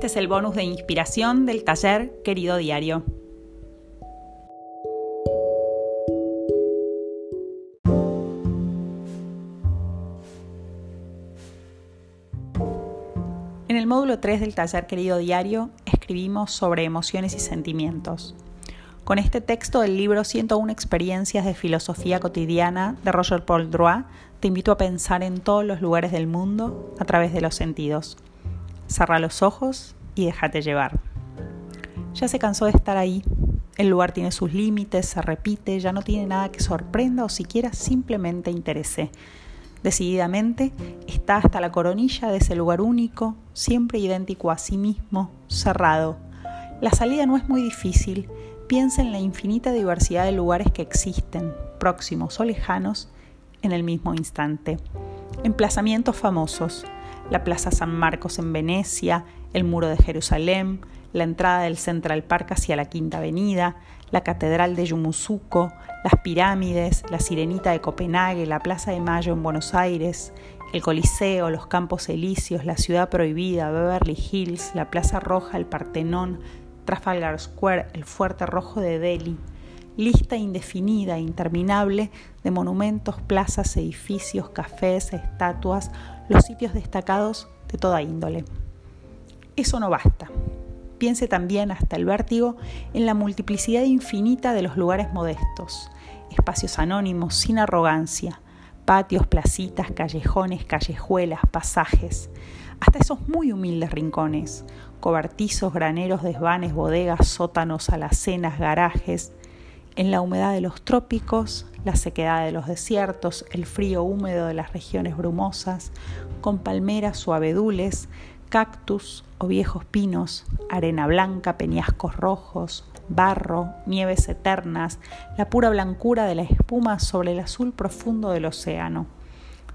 Este es el bonus de inspiración del taller Querido Diario. En el módulo 3 del taller Querido Diario escribimos sobre emociones y sentimientos. Con este texto del libro 101 experiencias de filosofía cotidiana de Roger Paul Droit, te invito a pensar en todos los lugares del mundo a través de los sentidos. Cerra los ojos y déjate llevar. Ya se cansó de estar ahí. El lugar tiene sus límites, se repite, ya no tiene nada que sorprenda o siquiera simplemente interese. Decididamente está hasta la coronilla de ese lugar único, siempre idéntico a sí mismo, cerrado. La salida no es muy difícil. Piensa en la infinita diversidad de lugares que existen, próximos o lejanos, en el mismo instante. Emplazamientos famosos. La Plaza San Marcos en Venecia, el Muro de Jerusalén, la entrada del Central Park hacia la Quinta Avenida, la Catedral de Yumusuco, las pirámides, la Sirenita de Copenhague, la Plaza de Mayo en Buenos Aires, el Coliseo, los Campos Elíseos, la Ciudad Prohibida, Beverly Hills, la Plaza Roja, el Partenón, Trafalgar Square, el Fuerte Rojo de Delhi. Lista indefinida e interminable de monumentos, plazas, edificios, cafés, estatuas, los sitios destacados de toda índole. Eso no basta. Piense también hasta el vértigo en la multiplicidad infinita de los lugares modestos, espacios anónimos sin arrogancia, patios, placitas, callejones, callejuelas, pasajes, hasta esos muy humildes rincones, cobertizos, graneros, desvanes, bodegas, sótanos, alacenas, garajes, en la humedad de los trópicos, la sequedad de los desiertos, el frío húmedo de las regiones brumosas, con palmeras o abedules, cactus o viejos pinos, arena blanca, peñascos rojos, barro, nieves eternas, la pura blancura de la espuma sobre el azul profundo del océano.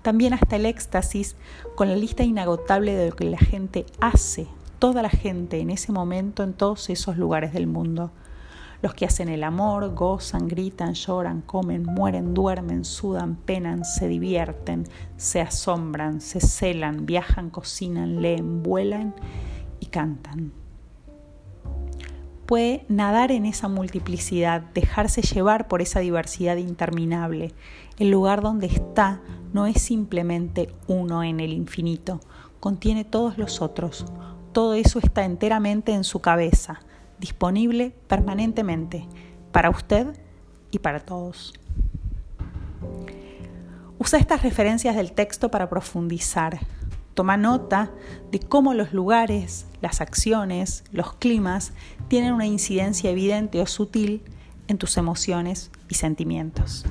También hasta el éxtasis con la lista inagotable de lo que la gente hace, toda la gente en ese momento en todos esos lugares del mundo. Los que hacen el amor gozan, gritan, lloran, comen, mueren, duermen, sudan, penan, se divierten, se asombran, se celan, viajan, cocinan, leen, vuelan y cantan. Puede nadar en esa multiplicidad, dejarse llevar por esa diversidad interminable. El lugar donde está no es simplemente uno en el infinito, contiene todos los otros. Todo eso está enteramente en su cabeza disponible permanentemente para usted y para todos. Usa estas referencias del texto para profundizar. Toma nota de cómo los lugares, las acciones, los climas tienen una incidencia evidente o sutil en tus emociones y sentimientos.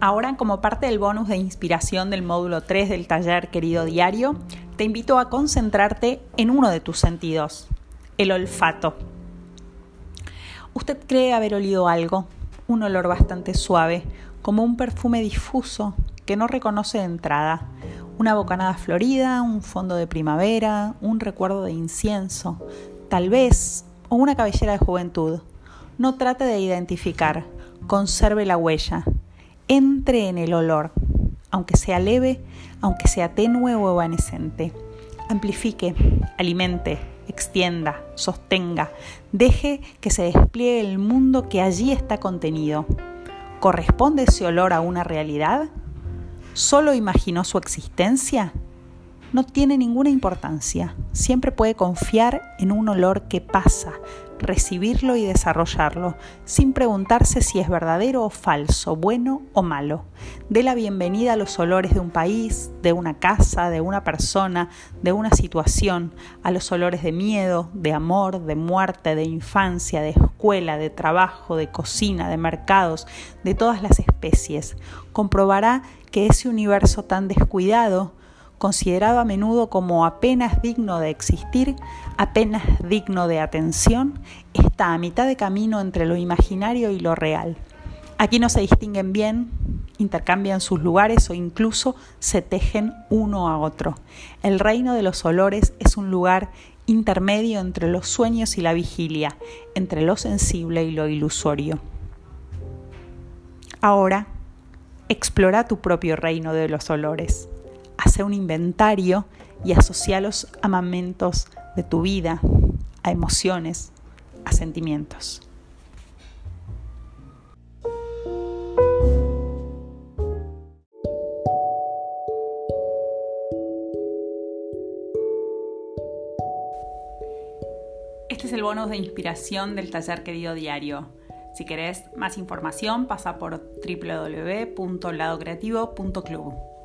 Ahora, como parte del bonus de inspiración del módulo 3 del taller Querido Diario, te invito a concentrarte en uno de tus sentidos, el olfato. Usted cree haber olido algo, un olor bastante suave, como un perfume difuso que no reconoce de entrada, una bocanada florida, un fondo de primavera, un recuerdo de incienso, tal vez, o una cabellera de juventud. No trate de identificar, conserve la huella, entre en el olor, aunque sea leve, aunque sea tenue o evanescente. Amplifique, alimente, extienda, sostenga, deje que se despliegue el mundo que allí está contenido. ¿Corresponde ese olor a una realidad? ¿Solo imaginó su existencia? No tiene ninguna importancia. Siempre puede confiar en un olor que pasa, recibirlo y desarrollarlo, sin preguntarse si es verdadero o falso, bueno o malo. Dé la bienvenida a los olores de un país, de una casa, de una persona, de una situación, a los olores de miedo, de amor, de muerte, de infancia, de escuela, de trabajo, de cocina, de mercados, de todas las especies. Comprobará que ese universo tan descuidado considerado a menudo como apenas digno de existir, apenas digno de atención, está a mitad de camino entre lo imaginario y lo real. Aquí no se distinguen bien, intercambian sus lugares o incluso se tejen uno a otro. El reino de los olores es un lugar intermedio entre los sueños y la vigilia, entre lo sensible y lo ilusorio. Ahora, explora tu propio reino de los olores. Hace un inventario y asocia los amamentos de tu vida a emociones, a sentimientos. Este es el bonus de inspiración del taller querido diario. Si querés más información, pasa por www.ladocreativo.club.